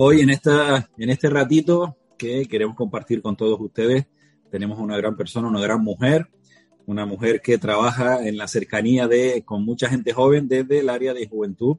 Hoy en, esta, en este ratito que queremos compartir con todos ustedes, tenemos una gran persona, una gran mujer, una mujer que trabaja en la cercanía de, con mucha gente joven desde el área de juventud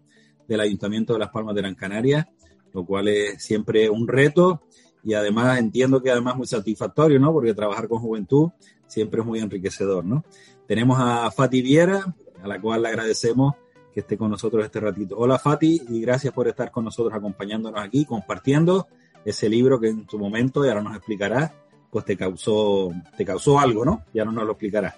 del Ayuntamiento de Las Palmas de Gran Canaria, lo cual es siempre un reto y además entiendo que además muy satisfactorio, ¿no? Porque trabajar con juventud siempre es muy enriquecedor, ¿no? Tenemos a Fati Viera, a la cual le agradecemos que esté con nosotros este ratito. Hola Fati y gracias por estar con nosotros acompañándonos aquí, compartiendo ese libro que en tu momento, y ahora nos explicarás, pues te causó, te causó algo, ¿no? Ya no nos lo explicarás.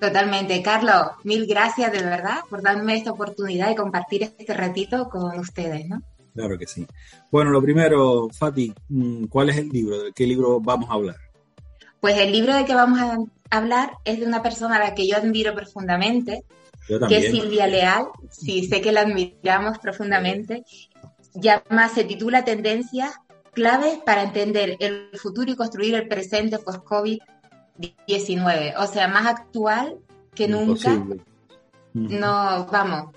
Totalmente. Carlos, mil gracias de verdad por darme esta oportunidad de compartir este ratito con ustedes, ¿no? Claro que sí. Bueno, lo primero, Fati, mm, ¿cuál es el libro? ¿De qué libro vamos a hablar? Pues el libro de que vamos a hablar es de una persona a la que yo admiro profundamente, que es Silvia Leal. Sí, sé que la admiramos profundamente. Llama, se titula Tendencias claves para entender el futuro y construir el presente post-COVID-19. O sea, más actual que nunca. No, vamos,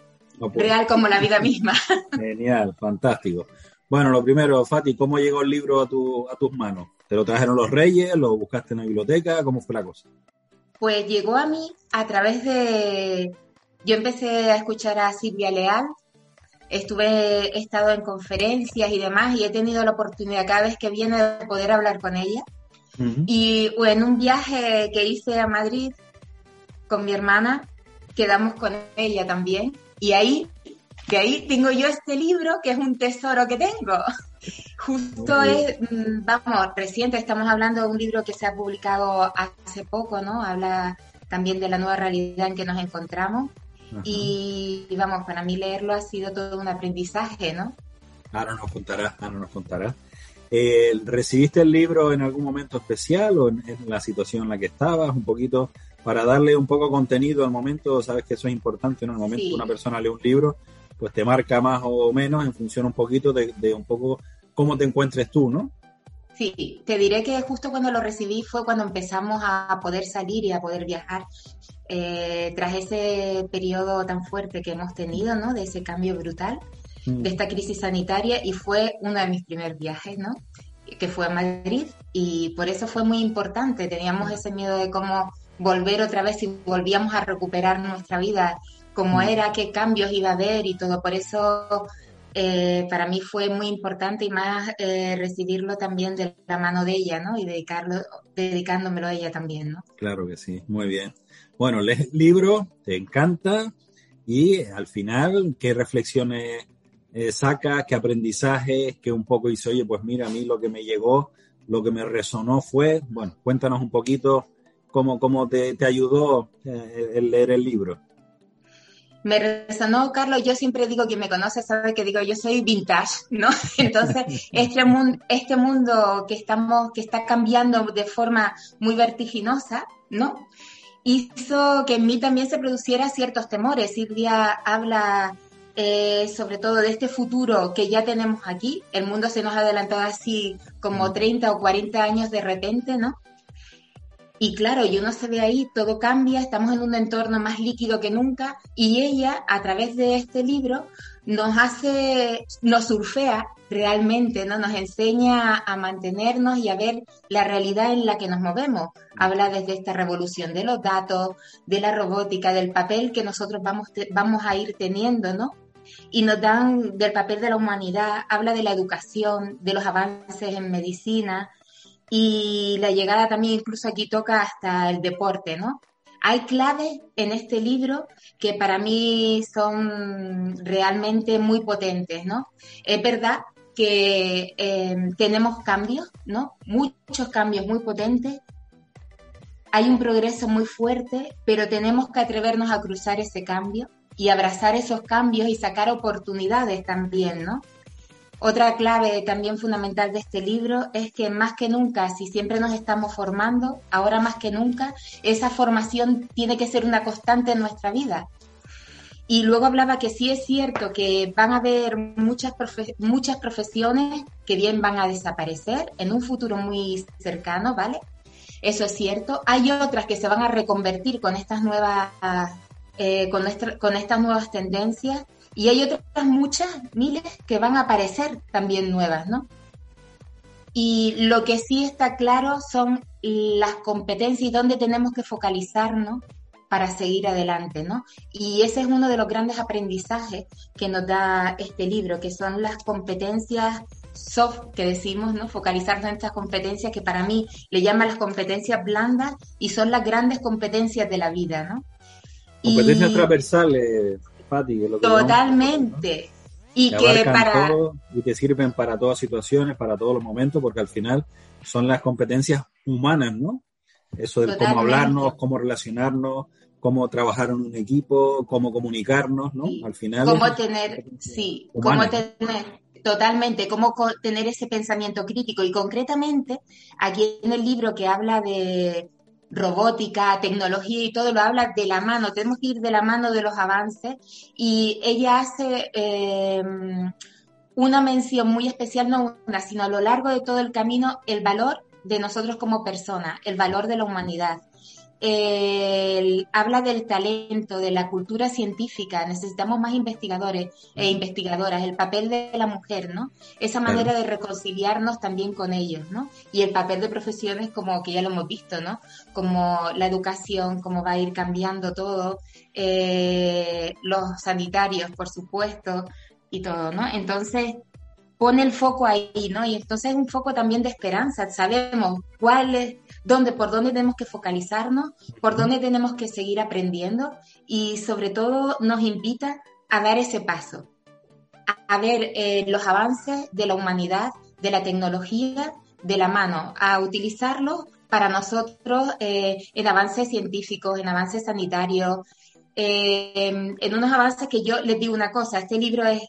real como la vida misma. Genial, fantástico. Bueno, lo primero, Fati, ¿cómo llegó el libro a, tu, a tus manos? ¿Te lo trajeron los reyes? ¿Lo buscaste en la biblioteca? ¿Cómo fue la cosa? Pues llegó a mí a través de... Yo empecé a escuchar a Silvia Leal estuve, he estado en conferencias y demás y he tenido la oportunidad cada vez que viene de poder hablar con ella. Y en un viaje que hice a Madrid con mi hermana, quedamos con ella también. Y ahí, que ahí tengo yo este libro, que es un tesoro que tengo. Justo es, mm, vamos, reciente, estamos hablando de un libro que se ha publicado hace poco, ¿no? Habla también de la nueva realidad en que nos encontramos. Y, vamos, para mí leerlo ha sido todo un aprendizaje, ¿no? Ahora nos contarás, ahora nos contarás. Eh, ¿Recibiste el libro en algún momento especial o en, la situación en la que estabas? Un poquito para darle un poco contenido al momento, sabes que eso es importante, ¿no? En el momento que una persona lee un libro, pues te marca más o menos en función un poquito de, de un poco cómo te encuentres tú, ¿no? Sí, te diré que justo cuando lo recibí fue cuando empezamos a poder salir y a poder viajar. Eh, tras ese periodo tan fuerte que hemos tenido, ¿no? De ese cambio brutal, mm. de esta crisis sanitaria, y fue uno de mis primeros viajes, ¿no? Que fue a Madrid, y por eso fue muy importante. Teníamos ese miedo de cómo volver otra vez y volvíamos a recuperar nuestra vida, cómo mm. era, qué cambios iba a haber y todo. Por eso eh, para mí fue muy importante y más eh, recibirlo también de la mano de ella, ¿no? Y dedicarlo, dedicándomelo a ella también, ¿no? Claro que sí, muy bien. Bueno, lees el libro, te encanta y al final, ¿qué reflexiones eh, sacas, qué aprendizajes, que un poco dice, oye, pues mira, a mí lo que me llegó, lo que me resonó fue, bueno, cuéntanos un poquito cómo, cómo te, ayudó eh, el leer el libro. Me resonó, Carlos, yo siempre digo, que me conoce sabe que digo, yo soy vintage, ¿no? Entonces, este, mundo, este mundo que estamos, que está cambiando de forma muy vertiginosa, ¿no? hizo que en mí también se produciera ciertos temores. Silvia habla eh, sobre todo de este futuro que ya tenemos aquí. El mundo se nos ha adelantado así como 30 o 40 años de repente, ¿no? Y claro, y uno se ve ahí, todo cambia, estamos en un entorno más líquido que nunca y ella, a través de este libro, nos hace, nos surfea realmente, ¿no? Nos enseña a mantenernos y a ver la realidad en la que nos movemos. Habla desde esta revolución de los datos, de la robótica, del papel que nosotros vamos, vamos a ir teniendo, ¿no? Y nos dan del papel de la humanidad, habla de la educación, de los avances en medicina y la llegada también incluso aquí toca hasta el deporte, ¿no? Hay claves en este libro que para mí son realmente muy potentes, ¿no? Es verdad que em, tenemos cambios, ¿no? Muchos cambios muy potentes. Hay un progreso muy fuerte, pero tenemos que atrevernos a cruzar ese cambio y abrazar esos cambios y sacar oportunidades también, ¿no? Otra clave también fundamental de este libro es que más que nunca, si siempre nos estamos formando, ahora más que nunca, esa formación tiene que ser una constante en nuestra vida. Y luego hablaba que sí es cierto que van a haber muchas, muchas profesiones que bien van a desaparecer en un futuro muy cercano, ¿vale? Eso es cierto. Hay otras que se van a reconvertir con estas nuevas, eh, con estas nuevas tendencias Y hay otras muchas, miles, que van a aparecer también nuevas, ¿no? Y lo que sí está claro son las competencias y dónde tenemos que focalizarnos para seguir adelante, ¿no? Y ese es uno de los grandes aprendizajes que nos da este libro, que son las competencias soft que decimos, ¿no? Focalizarnos en estas competencias que para mí le llaman las competencias blandas y son las grandes competencias de la vida, ¿no? Competencias transversales, Totalmente. Y que, para... y que sirven para todas situaciones, para todos los momentos, porque al final son las competencias humanas, ¿no? Eso de cómo hablarnos, cómo relacionarnos, cómo trabajar en un equipo, cómo comunicarnos, ¿no? Al final. Cómo tener, sí, cómo tener, totalmente, cómo tener ese pensamiento crítico. Y concretamente, aquí en el libro que habla de robótica, tecnología y todo lo habla de la mano, tenemos que ir de la mano de los avances. Y ella hace em, una mención muy especial, no una, sino a lo largo de todo el camino, el valor de nosotros como personas, el valor de la humanidad habla del talento, de la cultura científica, necesitamos más investigadores e investigadoras, el papel de la mujer, ¿no? Esa manera de reconciliarnos también con ellos, ¿no? Y el papel de profesiones como que ya lo hemos visto, ¿no? Como la educación, cómo va a ir cambiando todo, eh, los sanitarios, por supuesto, y todo, ¿no? Entonces, pone el foco ahí, ¿no? Y entonces es un foco también de esperanza. Sabemos cuál es, dónde, por dónde tenemos que focalizarnos, por dónde tenemos que seguir aprendiendo y sobre todo nos invita a dar ese paso, a, ver eh, los avances de la humanidad, de la tecnología, de la mano, a utilizarlo para nosotros eh, en avances científicos, en avances sanitarios, eh, en unos avances que yo les digo una cosa, este libro es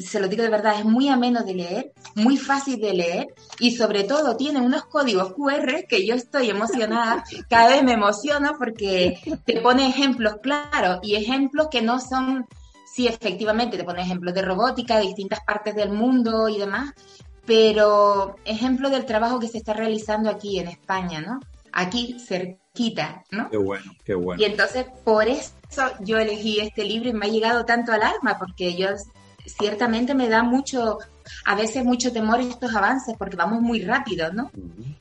se lo digo de verdad, es muy ameno de leer, muy fácil de leer y sobre todo tiene unos códigos QR que yo estoy emocionada, cada vez me emociona porque te pone ejemplos claros y ejemplos que no son, sí, efectivamente, te pone ejemplos de robótica de distintas partes del mundo y demás, pero ejemplo del trabajo que se está realizando aquí en España, ¿no? Aquí cerquita, ¿no? Qué bueno, qué bueno. Y entonces por eso yo elegí este libro y me ha llegado tanto al alma, porque yo ciertamente me da mucho, a veces mucho temor estos avances porque vamos muy rápido, ¿no?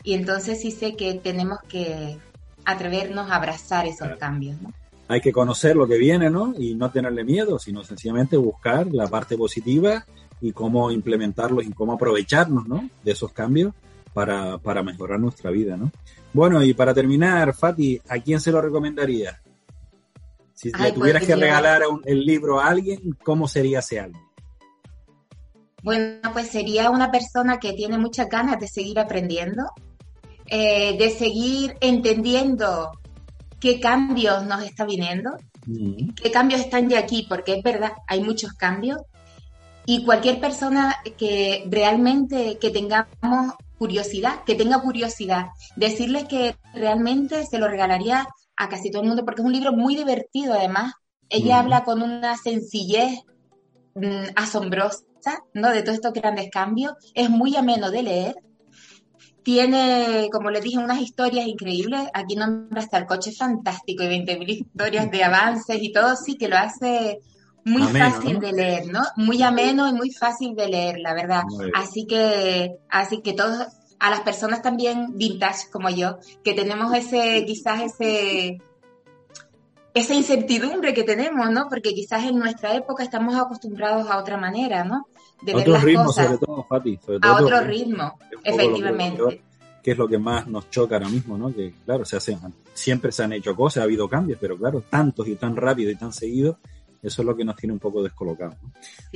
Y entonces sí sé que tenemos que atrevernos a abrazar esos cambios, ¿no? Hay que conocer lo que viene, ¿no? Y no tenerle miedo, sino sencillamente buscar la parte positiva y cómo implementarlos y cómo aprovecharnos, ¿no? De esos cambios para, para mejorar nuestra vida, ¿no? Bueno, y para terminar, Fati, ¿a quién se lo recomendaría? Si le pues, tuvieras que regalar el libro a alguien, ¿cómo sería ese alguien? Bueno, pues sería una persona que tiene muchas ganas de seguir aprendiendo, eh, de seguir entendiendo qué cambios nos está viniendo, mm. qué cambios están de aquí, porque es verdad, hay muchos cambios. Y cualquier persona que realmente que tengamos curiosidad, que tenga curiosidad, decirles que realmente se lo regalaría a casi todo el mundo, porque es un libro muy divertido además. Ella mm. habla con una sencillez mm, asombrosa ¿no? De todos estos grandes cambios. Es muy ameno de leer. Tiene, como les dije, unas historias increíbles. Aquí nombra hasta el coche fantástico y 20.000 historias de avances y todo, sí que lo hace muy fácil de leer, ¿no? Muy ameno y muy fácil de leer, la verdad. Así que, así que todos, a las personas también vintage como yo, que tenemos ese, quizás ese, esa incertidumbre que tenemos, ¿no? Porque quizás en nuestra época estamos acostumbrados a otra manera, ¿no? De otro ritmo, sobre todo, Fati. a otro ritmo, efectivamente. Que, es lo que más nos choca ahora mismo, ¿no? Que, claro, se hacen, siempre se han hecho cosas, ha habido cambios, pero claro, tantos y tan rápido y tan seguidos, eso es lo que nos tiene un poco descolocados.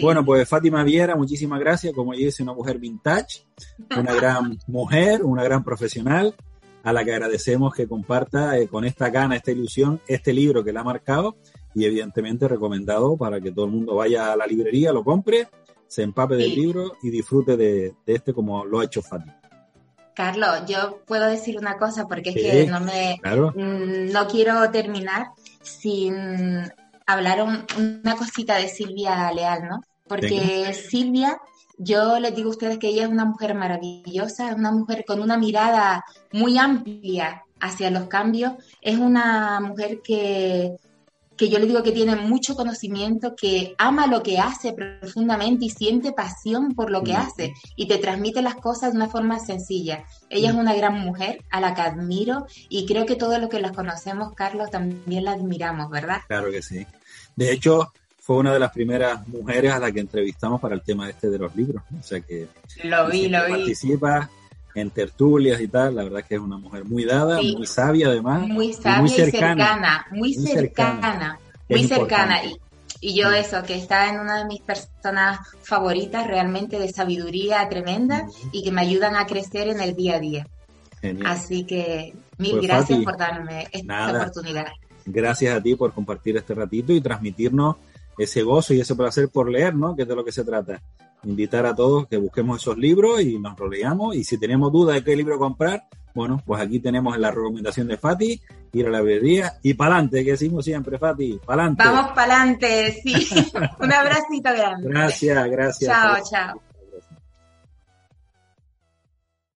Bueno, pues Fátima Viera, muchísimas gracias. Como ella dice, una mujer vintage, una gran mujer, una gran profesional a la que agradecemos que comparta eh, con esta gana, esta ilusión, este libro que le ha marcado y evidentemente recomendado para que todo el mundo vaya a la librería, lo compre, se empape del libro y disfrute de, este como lo ha hecho Fanny. Carlos, yo puedo decir una cosa porque es que no me mm, no quiero terminar sin hablar una cosita de Silvia Leal, ¿no? Porque Silvia yo les digo a ustedes que ella es una mujer maravillosa, es una mujer con una mirada muy amplia hacia los cambios, es una mujer que que yo le digo que tiene mucho conocimiento, que ama lo que hace profundamente y siente pasión por lo que mm. hace y te transmite las cosas de una forma sencilla. Ella es mm. una gran mujer a la que admiro y creo que todos los que las conocemos, Carlos, también la admiramos, ¿verdad? Claro que sí. De hecho, fue una de las primeras mujeres a la que entrevistamos para el tema este de los libros. O sea que lo vi, lo vi. participa en tertulias y tal, la verdad que es una mujer muy dada, muy sabia además. Muy sabia y muy cercana, muy cercana, muy cercana. Y, y, yo eso, que está en una de mis personas favoritas realmente de sabiduría tremenda y que me ayudan a crecer en el día a día. Así que mil pues, gracias por darme esta oportunidad. Gracias a ti por compartir este ratito y transmitirnos ese gozo y ese placer por leer, ¿no? Que es de lo que se trata. Invitar a todos que busquemos esos libros y nos lo leamos. Y si tenemos duda de qué libro comprar, bueno, pues aquí tenemos la recomendación de Fati, ir a la librería y pa'lante, que decimos siempre, Fati, pa'lante. Vamos pa'lante, sí. Un abracito grande. Gracias, gracias. Chao, chao.